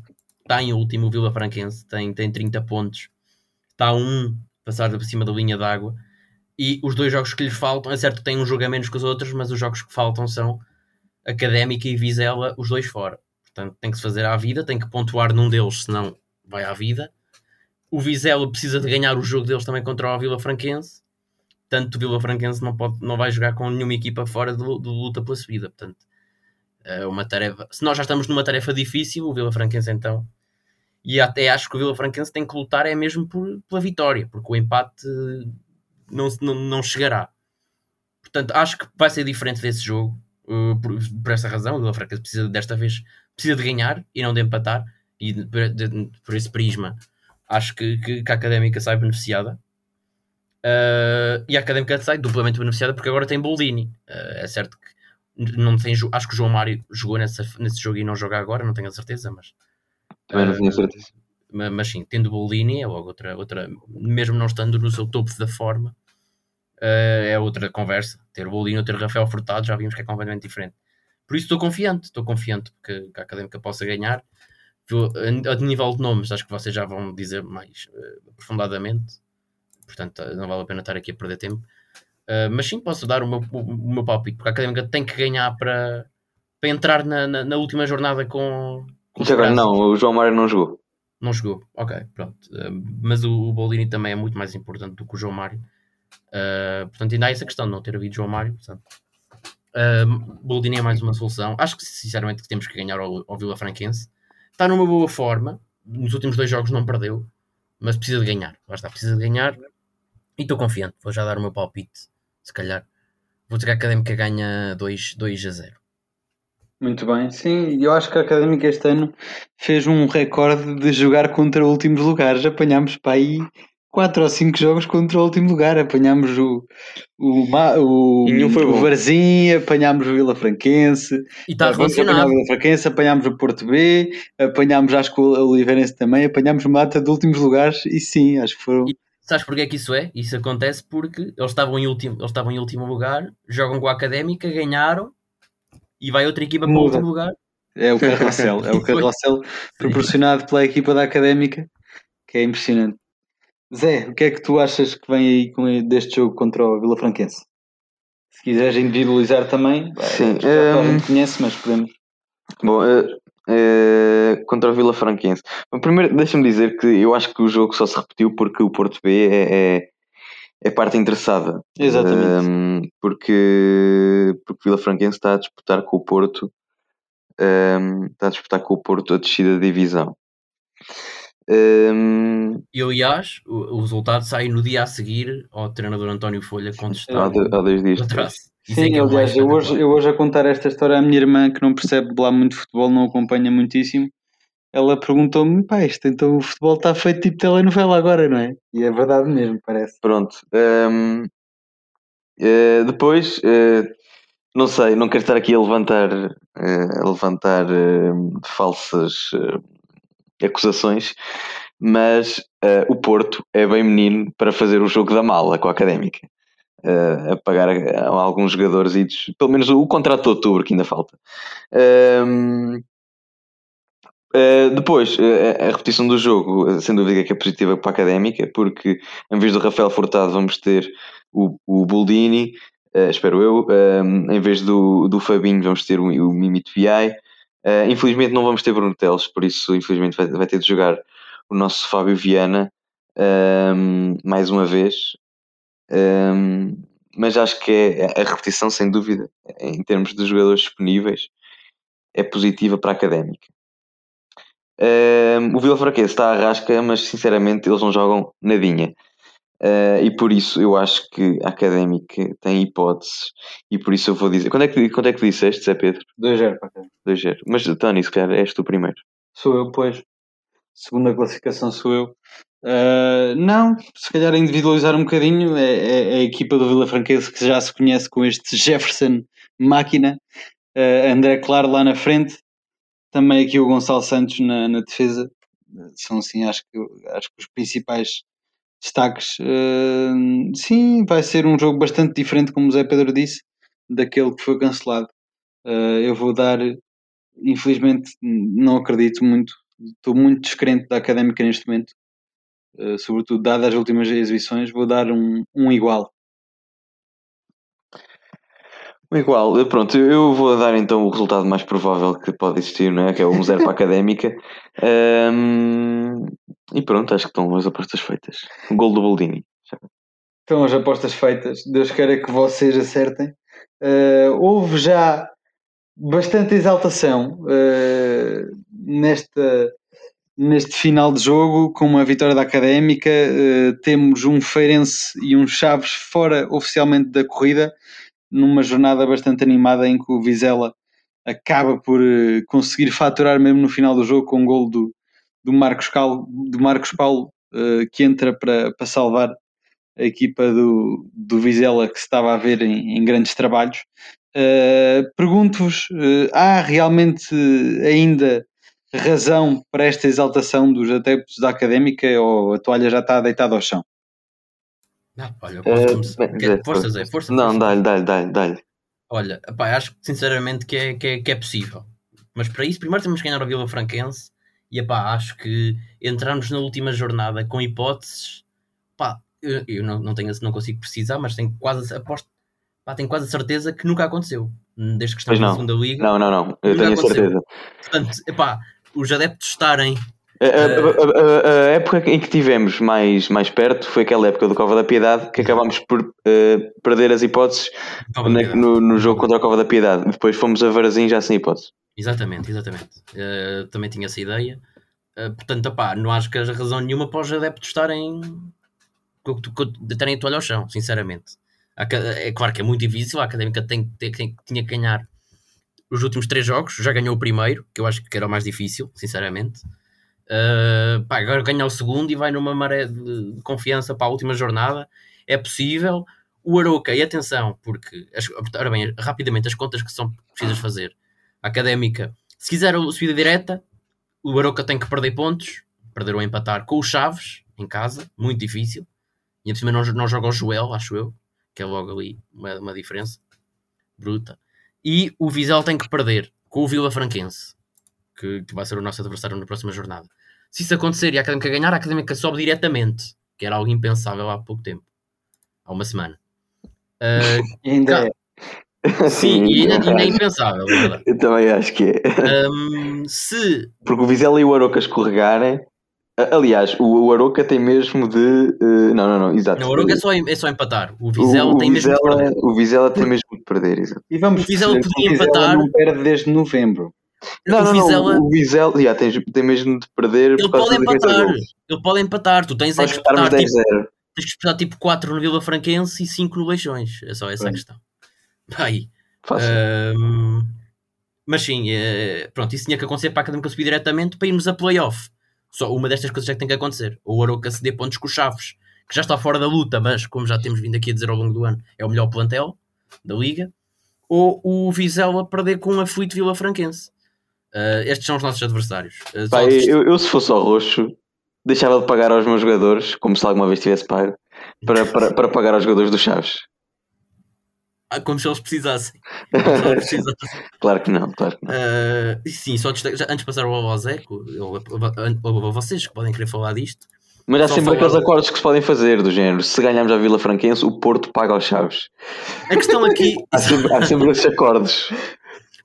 Está em último o Vila Franquense. Tem, tem 30 pontos. Está a um passar por cima da linha d'água. E os dois jogos que lhes faltam, é certo que tem um jogo a menos que os outros, mas os jogos que faltam são Académica e Vizela, os dois fora. Portanto, tem que se fazer à vida, tem que pontuar num deles, senão vai à vida o Vizela precisa de ganhar o jogo deles também contra o Vila Franquense. Tanto o Vila Franquense não, pode, não vai jogar com nenhuma equipa fora de luta pela subida. Portanto, é uma tarefa. Se nós já estamos numa tarefa difícil, o Vila Franquense então. E até acho que o Vila Franquense tem que lutar é mesmo por, pela vitória, porque o empate não, não, não chegará. Portanto, acho que vai ser diferente desse jogo. Uh, por, por essa razão, o Vila Franquense precisa desta vez precisa de ganhar e não de empatar. E por, de, por esse prisma, acho que, que, que a académica sai beneficiada. Uh, e a académica sai duplamente beneficiada porque agora tem Boldini. Uh, é certo que não tem, acho que o João Mário jogou nessa, nesse jogo e não joga agora, não tenho a certeza, mas. Também não tenho a certeza. Mas, mas sim, tendo Boldini é logo outra, outra, mesmo não estando no seu topo da forma, uh, é outra conversa. Ter Boldini ou ter Rafael Furtado já vimos que é completamente diferente. Por isso estou confiante, estou confiante que, que a académica possa ganhar a nível de nomes, acho que vocês já vão dizer mais uh, aprofundadamente, portanto não vale a pena estar aqui a perder tempo. Uh, mas sim, posso dar o meu, o, o meu palpite, porque a Académica tem que ganhar para, para entrar na, na, na última jornada com. Agora não, o João Mário não jogou. Não jogou, ok, pronto. Uh, mas o, o Boldini também é muito mais importante do que o João Mário. portanto, ainda há essa questão de não ter havido João Mário. Portanto, uh, Boldini é mais uma solução. Acho que sinceramente que temos que ganhar ao, ao Vila Franquense está numa boa forma. Nos últimos dois jogos não perdeu, mas precisa de ganhar. Lá está, precisa de ganhar. E estou confiante. Vou já dar o meu palpite. Se calhar. Vou dizer que a Académica ganha 2, 2 a 0. Muito bem, sim, eu acho que a Académica este ano fez um recorde de jogar contra últimos lugares. Apanhámos para aí 4 ou 5 jogos contra o último lugar. Apanhámos o, o, o, o Varzim, apanhámos o Vila Franquense, e está relacionado. o Vila Franquense, apanhámos o Porto B, apanhámos acho que o Oliveirense também, apanhámos mata de últimos lugares e sim, acho que foram. E sabes porquê é que isso é? Isso acontece porque eles estavam em último, eles estavam em último lugar, jogam com a Académica, ganharam e vai outra equipa Muda. para o último lugar. É o carrossel, é o carrossel proporcionado pela equipa da Académica, que é impressionante. Zé, o que é que tu achas que vem aí com deste jogo contra o Vila Franquense? Se quiseres individualizar também, Sim, já um... a gente conhece, mas podemos. Bom, uh, uh, contra o Vila Franquense. Primeiro, deixa-me dizer que eu acho que o jogo só se repetiu porque o Porto B é, é, é parte interessada. Exatamente. Um, porque, porque o Vila Franquense está a disputar com o Porto, um, está a disputar com o Porto a descida da divisão. Um... E aliás, o, o, resultado sai no dia a seguir ao treinador António Folha contestar. Há, dois dias. Sim, é aliás, eu hoje, eu hoje a contar esta história à minha irmã que não percebe lá muito futebol, não acompanha muitíssimo. Ela perguntou-me, pá, isto então o futebol está feito tipo telenovela agora, não é? E é verdade mesmo, parece. Pronto. hum, eh, depois, eh, não sei, não quero estar aqui a levantar, eh, a levantar eh, falsas acusações, mas o Porto é bem menino para fazer o jogo da mala com a Académica. A pagar a, a alguns jogadores, pelo menos o contrato de outubro que ainda falta. Hum, Uh, depois, uh, a repetição do jogo, uh, sem dúvida que é positiva para a Académica, porque em vez do Rafael Furtado vamos ter o, o Boldini, espero eu, em vez do, do Fabinho vamos ter o, o Mimito Viai. infelizmente não vamos ter Bruno Teles, por isso infelizmente vai, vai, ter de jogar o nosso Fábio Viana mais uma vez. mas acho que é a repetição, sem dúvida, em termos de jogadores disponíveis, é positiva para a Académica. Uh, o Vila Franquense está à rasca, mas sinceramente eles não jogam nadinha. Uh, e por isso eu acho que a Académica tem hipóteses. E por isso eu vou dizer. Quando é que, quando é que disseste, Zé Pedro? 2-0 para a 2-0. Mas Tony, se calhar és tu primeiro. Sou eu, pois. Segunda classificação sou eu. Uh, não, se calhar individualizar um bocadinho. É, é, é, a equipa do Vila Franquense que já se conhece com este Jefferson máquina. Uh, André Claro lá na frente também aqui o Gonçalo Santos na, na defesa. São assim, acho que, acho que os principais destaques. Uh, sim, vai ser um jogo bastante diferente, como o Zé Pedro disse, daquele que foi cancelado. Uh, eu vou dar, infelizmente, não acredito muito, estou muito descrente da académica neste momento, uh, sobretudo dadas as últimas exibições, vou dar um, um igual. Igual, pronto, eu vou dar então o resultado mais provável que pode existir, não é? que é o 1-0 para a Académica. Um, e pronto, acho que estão as apostas feitas. Gol do Boldini. Estão as apostas feitas. Deus queira que vocês acertem. Uh, houve já bastante exaltação uh, nesta, neste final de jogo, com uma vitória da Académica. Uh, temos um Feirense e um Chaves fora oficialmente da corrida numa jornada bastante animada em que o Vizela acaba por uh, conseguir faturar mesmo no final do jogo com um gol do, do, Marcos, Cal, do Marcos Paulo uh, que entra para, para salvar a equipa do, do Vizela que se estava a ver em, em grandes trabalhos. Uh, Pergunto-vos, há realmente ainda razão para esta exaltação dos adeptos da Académica ou a toalha já está deitada ao chão? Não, olha, eu posso começar. Uh, força, Zé, força. Não, dá-lhe, dá-lhe, dá-lhe, dá-lhe. Olha, pá, acho sinceramente que é, que, é, que é possível. Mas para isso, primeiro temos que ganhar o Vila Franquense. E pá, acho que entrarmos na última jornada com hipóteses, pá, eu, eu não, não, tenho, não consigo precisar, mas tenho quase, aposto, pá, tenho quase a certeza que nunca aconteceu. Desde que estamos na segunda liga. Não, não, não, eu tenho a certeza. Portanto, epá, os adeptos estarem a, a, a, a, época em que tivemos mais, mais perto foi aquela época do Cova da Piedade que acabámos por uh, perder as hipóteses na, no, no, jogo contra a Cova da Piedade. Depois fomos a Varazim já sem hipótese. Exatamente, exatamente. Uh, também tinha essa ideia. Uh, portanto, opá, não acho que haja razão nenhuma para os adeptos estarem terem a toalha ao chão, sinceramente. É claro que é muito difícil, a académica tem, tem, tem, tinha que ganhar os últimos três jogos, já ganhou o primeiro, que eu acho que era o mais difícil, sinceramente. Uh, pá, agora ganha o segundo e vai numa maré de confiança para a última jornada. É possível. O Aroca, e atenção, porque, as, ora bem, rapidamente, as contas que são precisas fazer. A académica, se quiser a subida direta, o Aroca tem que perder pontos, perder ou empatar com o Chaves, em casa, muito difícil. E por cima não, não joga o Joel, acho eu, que é logo ali uma, uma diferença bruta. E o Vizela tem que perder com o Vila Franquense, que, que vai ser o nosso adversário na próxima jornada. Se isso acontecer e a Académica ganhar, a Académica sobe diretamente, que era algo impensável há pouco tempo, há uma semana. Uh, ainda é. Sim, e ainda, ainda é impensável. É Eu também acho que é. Um, se... Porque o Vizela e o Aroca escorregarem. Aliás, o Aroca tem mesmo de. Uh, não, não, não, exato. Não, o Aroca é só, é só empatar. O Vizela o, tem mesmo de perder. O Vizela tem mesmo de perder, exato. E vamos o Vizela podia empatar. não perde desde novembro. Não, o não, Vizela, não, o Vizela já, tem, tem mesmo de perder. Ele pode empatar. Ele pode empatar. Tu tens é que disputar tipo, tens que disputar tipo 4 no Vila Franquense e 5 no Leixões. É só essa a questão. Aí. Um, Mas sim, eh, pronto, isso tinha que acontecer para a Académica subir diretamente para irmos a playoff. Só uma destas coisas é que tem que acontecer. Ou o Aroca ceder pontos com os Chaves, que já está fora da luta, mas como já temos vindo aqui a dizer ao longo do ano, é o melhor plantel da Liga. Ou o Vizela perder com a Fleet Vila Franquense. Uh, estes são os nossos adversários. Uh, Pá, eu, eu, se fosse ao roxo, deixava de pagar aos meus jogadores, como se alguma vez tivesse pago, para, para, para pagar aos jogadores dos Chaves. Ah, como se eles precisassem. Se eles precisassem. claro que não, claro que não. Uh, sim, só destaque, já, antes de passar ao Zeco, ou a vocês que podem querer falar disto. Mas há sempre aqueles acordos que se podem fazer, do género: se ganharmos a Vila Franquense, o Porto paga aos Chaves. A questão aqui. há, sempre, há sempre esses acordos.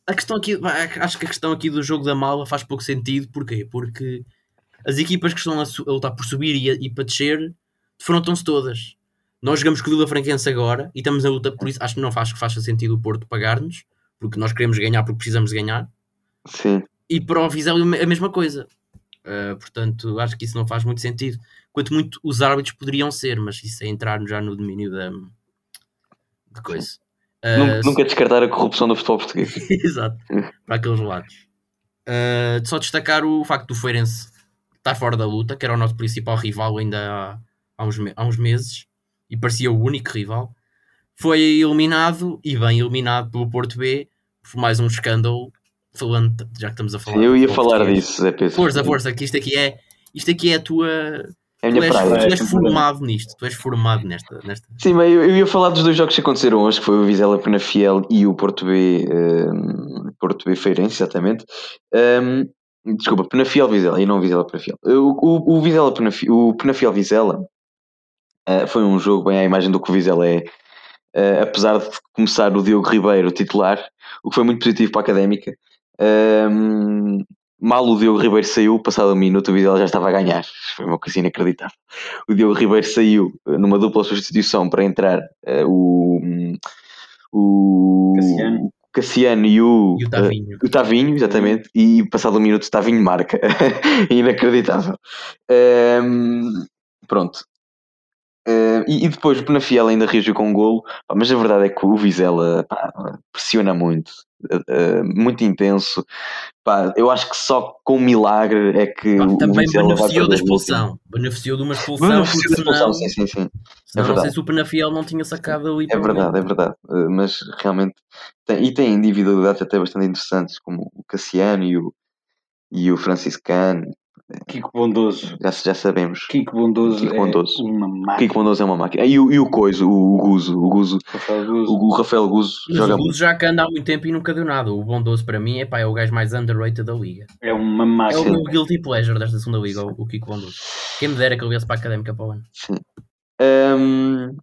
A questão aqui, acho que a questão aqui do jogo da mala faz pouco sentido. Porquê? Porque as equipas que estão a, lutar por subir e, a, e para descer defrontam-se todas. Nós jogamos com o Vila Franquense agora e estamos a luta por isso. Acho que não faz que faça sentido o Porto pagar-nos, porque nós queremos ganhar porque precisamos ganhar. Sim. E para o Vizela a mesma coisa. Uh, portanto, acho que isso não faz muito sentido. Quanto muito os árbitros poderiam ser, mas isso é entrar já no domínio da de coisa. Uh, nunca, nunca, descartar a corrupção do futebol português. Exato, para aqueles lados. Uh, só destacar o facto do Feirense estar fora da luta, que era o nosso principal rival ainda há, há, uns, há uns meses e parecia o único rival. Foi eliminado e bem eliminado pelo Porto B por mais um escândalo. Falando, já que estamos a falar. Eu ia falar português. disso, Zé Pedro. Força, força, que isto aqui é, isto aqui é a tua. É a minha tu és, praia. Tu és formado nisto, tu és formado nesta. nesta... Sim, mas eu, eu, ia falar dos dois jogos que aconteceram hoje, que foi o Vizela Penafiel e o Porto B, um, Porto B Feirense, exatamente. Um, Desculpa, Penafiel Vizela e não Vizela Penafiel. O, o, o Vizela Penafiel, o Penafiel Vizela uh, foi um jogo bem à imagem do que o Vizela é. Uh, apesar de começar o Diogo Ribeiro titular, o que foi muito positivo para a académica. Uh, mal o Diogo Ribeiro saiu, passado um minuto, o Vizela já estava a ganhar. Foi uma coisa inacreditável. O Diogo Ribeiro saiu numa dupla substituição para entrar o. o Cassiano. Cassiano e o, e o Tavinho. Uh, o Tavinho, exatamente, e passado um minuto o Tavinho marca. Inacreditável. Um, pronto. E, e, depois o Penafiel ainda reagiu com um golo, mas a verdade é que o Vizela pá, pressiona muito, uh, muito intenso. Pá, eu acho que só com um milagre é que pá, o também Vizela beneficiou da expulsão. Beneficiou de uma expulsão, beneficiou porque expulsão, sim, sim, sim. é não sei se o Penafiel não tinha sacado ali. É verdade, é verdade. Uh, mas realmente tem, e tem individualidades até bastante interessantes, como o Cassiano e o, e o Franciscano Kiko Bondoso. Já, já sabemos. Kiko Bondoso, Kiko Bondoso. é uma máquina. Kiko Bondoso é uma máquina. E o, e o Coiso, o, o Guzo. O, Guzo, Rafael Guzo. o, o Rafael Guzo Mas joga o Guzo já que anda há muito tempo e nunca deu nada. O Bondoso para mim é, pá, é o gajo mais underrated da liga. É uma É o máquina. meu guilty pleasure desta segunda liga, o, o Kiko Bondoso. Quem me dera que ele viesse para a académica para o ano. Sim. Hum,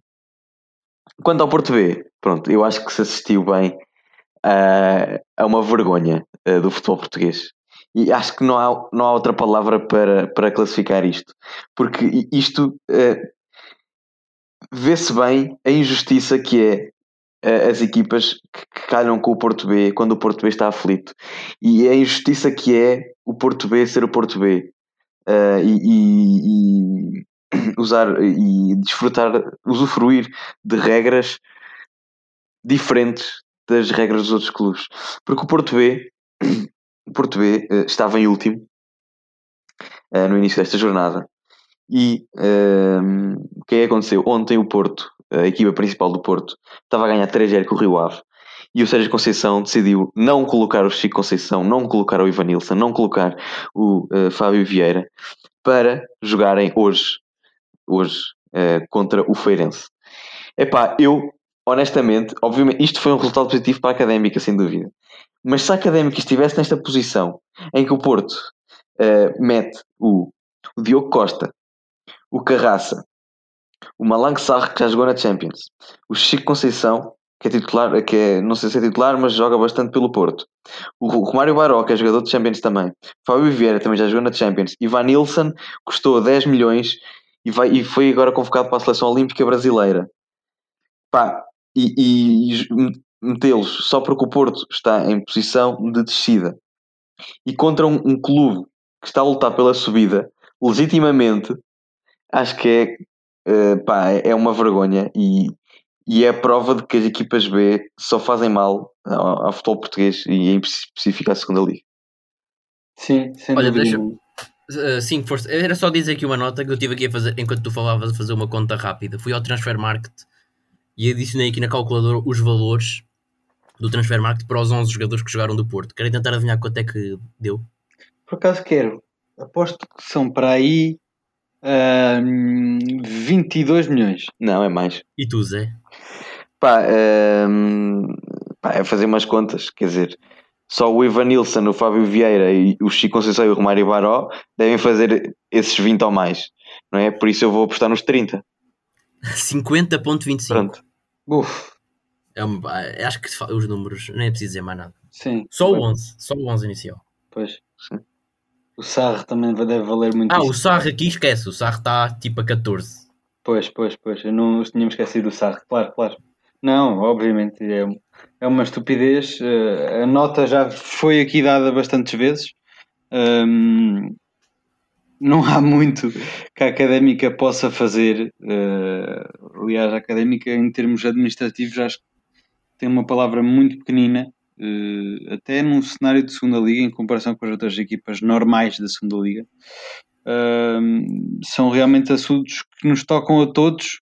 quanto ao Porto B, pronto, eu acho que se assistiu bem a, a uma vergonha uh, do futebol português. E acho que não há, não há outra palavra para, para classificar isto. Porque isto uh, vê-se bem a injustiça que é uh, as equipas que, calham com o Porto B quando o Porto B está aflito. E a injustiça que é o Porto B ser o Porto B. Uh, e, e, e usar e desfrutar, usufruir de regras diferentes das regras dos outros clubes. Porque o Porto B, o Porto B uh, estava em último uh, no início desta jornada. E uh, o que é que aconteceu? Ontem o Porto, a equipa principal do Porto, estava a ganhar 3-0 com o Rio Ave. E o Sérgio Conceição decidiu não colocar o Chico Conceição, não colocar o Ivanilson, não colocar o Fábio Vieira para jogarem hoje, hoje contra o Feirense. Epá, eu honestamente, obviamente, isto foi um resultado positivo para a Académica, sem dúvida. Mas se a Académica estivesse nesta posição em que o Porto uh, mete o, o, Diogo Costa, o Carraça, o Malang Sarr, que já jogou na Champions, o Chico Conceição, que é titular, que é, não sei se é titular, mas joga bastante pelo Porto, o Romário Baró, que é jogador de Champions também, Fábio Vieira também já jogou na Champions, Ivan Nilsson, custou 10 milhões e, vai, e foi agora convocado para a Seleção Olímpica Brasileira. Pá, e, e, e metê-los só porque o Porto está em posição de descida e contra um, um, clube que está a lutar pela subida, legitimamente, acho que é, uh, pá, é uma vergonha e, e é a prova de que as equipas B só fazem mal ao, ao futebol português e em específico à segunda liga. Sim, sem Olha, dúvida. deixa-. Uh, sim, força. Era só dizer aqui uma nota que eu tive aqui a fazer, enquanto tu falavas, a fazer uma conta rápida. Fui ao Transfer Market e adicionei aqui na calculadora os valores do Transfer Market para os 11 jogadores que jogaram do Porto. Querem tentar adivinhar quanto é que deu? Por acaso quero. Aposto que são para aí ahm, 22 milhões. Não, é mais. E tu, Zé? Pá, hum, pá, é fazer umas contas, quer dizer, só o Ivan Nilsson, o Fábio Vieira e o Chico Conceição e o Romário Baró devem fazer esses 20 ou mais, não é? Por isso eu vou apostar nos 30. 50.25. Pronto. Uf, É uma- ah, acho que os números, nem é preciso dizer mais nada. sim. Só o 11, só o 11 inicial. Pois. Sim. O Sarre também deve valer muito. Ah, isso. o Sarre aqui esquece, o Sarre está tipo a 14. Pois, pois, pois. Eu não tínhamos esquecido do Sarre, claro, claro. Não, obviamente, é, é uma estupidez. eh, a nota já foi aqui dada bastantes vezes. Hum, não há muito que a académica possa fazer. eh, aliás, a académica, em termos administrativos, acho que tem uma palavra muito pequenina. eh, até num cenário de segunda liga, em comparação com as outras equipas normais da segunda liga. Hum, são realmente assuntos que nos tocam a todos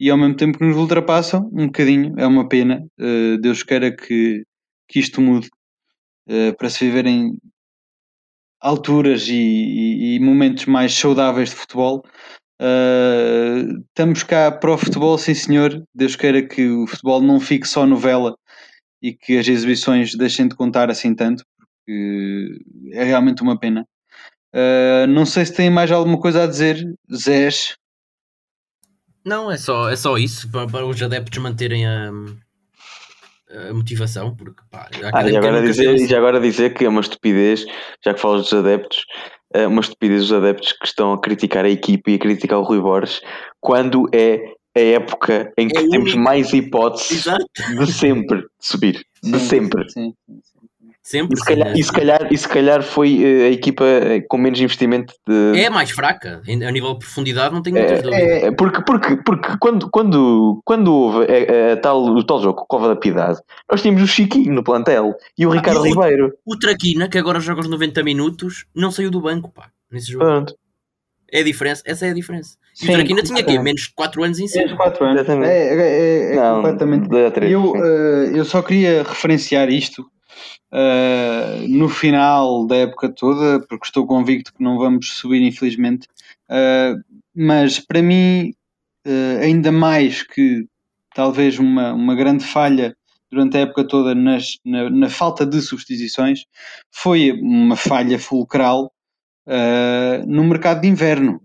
e ao mesmo tempo que nos ultrapassam um bocadinho. É uma pena. Uh, Deus queira que, que isto mude uh, para se viverem alturas e, e- e momentos mais saudáveis de futebol. Uh, estamos cá para o futebol, sim senhor. Deus queira que o futebol não fique só novela e que as exibições deixem de contar assim tanto, porque é realmente uma pena. Uh, não sei se tem mais alguma coisa a dizer, Zés. Não, é só, é só isso, para, para os adeptos manterem a, a motivação, porque pá, Ah, e agora, dizer, e já agora dizer que é uma estupidez, já que falas dos adeptos, é uma estupidez os adeptos que estão a criticar a equipa e a criticar o Rui Borges quando é a época em que É temos mais hipóteses Exato. de sempre de subir. De Sim, sempre. Sim, Sempre. E se, calhar, e, se calhar, e se calhar foi eh, a equipa eh, com menos investimento de. É a mais fraca, a nível de profundidade, não tenho muitas dúvidas. É, porque, porque, porque quando, quando, quando houve a, a tal, o tal jogo, Cova da Piedade, nós tínhamos o Chiquinho no plantel e o Ricardo e o- Ribeiro. O Traquina, que agora joga os 90 minutos, não saiu do banco, pá, nesse jogo. Pronto. É a diferença, essa é a diferença. E Sim, o Traquina tinha quê? Menos de 4 anos em cima. 4 anos. É, é, é- é Não, completamente. dois a três, eu, sim. eh, eu só queria referenciar isto eh, no final da época toda, porque estou convicto que não vamos subir, infelizmente. Eh, mas para mim, eh, ainda mais que talvez uma, uma grande falha durante a época toda nas- na, na falta de substituições, foi uma falha fulcral no mercado de inverno.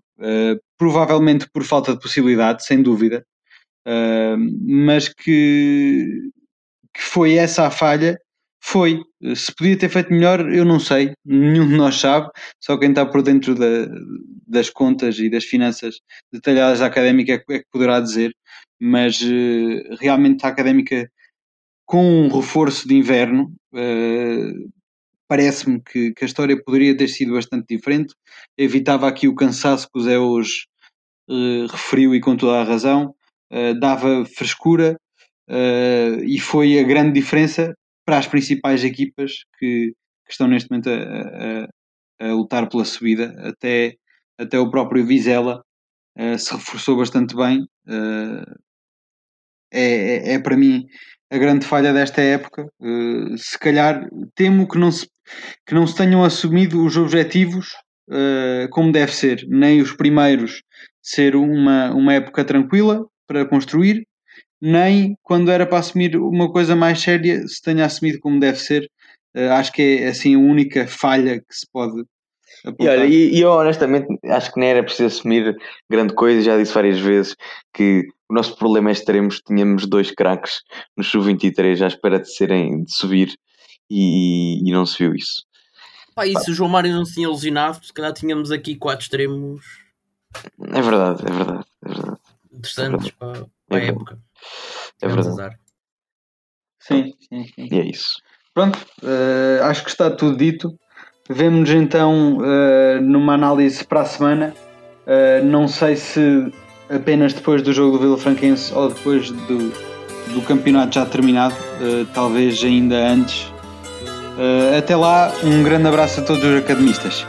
Provavelmente por falta de possibilidade, sem dúvida, eh, mas que, que foi essa a falha. Foi. Se podia ter feito melhor, eu não sei. Nenhum de nós sabe. Só quem está por dentro da- das contas e das finanças detalhadas da académica é que é poderá dizer. Mas eh, realmente a académica, com um reforço de inverno, eh, parece-me que, que a história poderia ter sido bastante diferente. Evitava aqui o cansaço que o Zé hoje eh, referiu e com toda a razão. Dava frescura eh, e foi a grande diferença para as principais equipas que, que estão neste momento a, a- a lutar pela subida. Até, até o próprio Vizela eh, se reforçou bastante bem. Eh, é, é, é para mim a grande falha desta época. Eh, se calhar temo que não se, que não se tenham assumido os objetivos como deve ser, nem os primeiros ser uma, uma época tranquila para construir, nem quando era para assumir uma coisa mais séria se tenha assumido como deve ser. Eh, acho que é assim a única falha que se pode E apontar. olha, e, e eu honestamente acho que nem era preciso assumir grande coisa, já disse várias vezes que o nosso problema é extremos, tínhamos dois craques no Sub-23 à espera de serem de subir e, e não se viu isso. Pá, e se o João Mário não se tinha lesionado, se calhar tínhamos aqui quatro extremos É verdade, é verdade, é verdade. interessantes para, para a verdade. época. É verdade. Sim, sim, sim. E é isso. Pronto, eh, acho que está tudo dito. Vemo-nos então eh, numa análise para a semana. Eh, não sei se apenas depois do jogo do Vila Franquense ou depois do, do campeonato já terminado, uh, talvez ainda antes. Uh, até lá, um grande abraço a todos os academistas.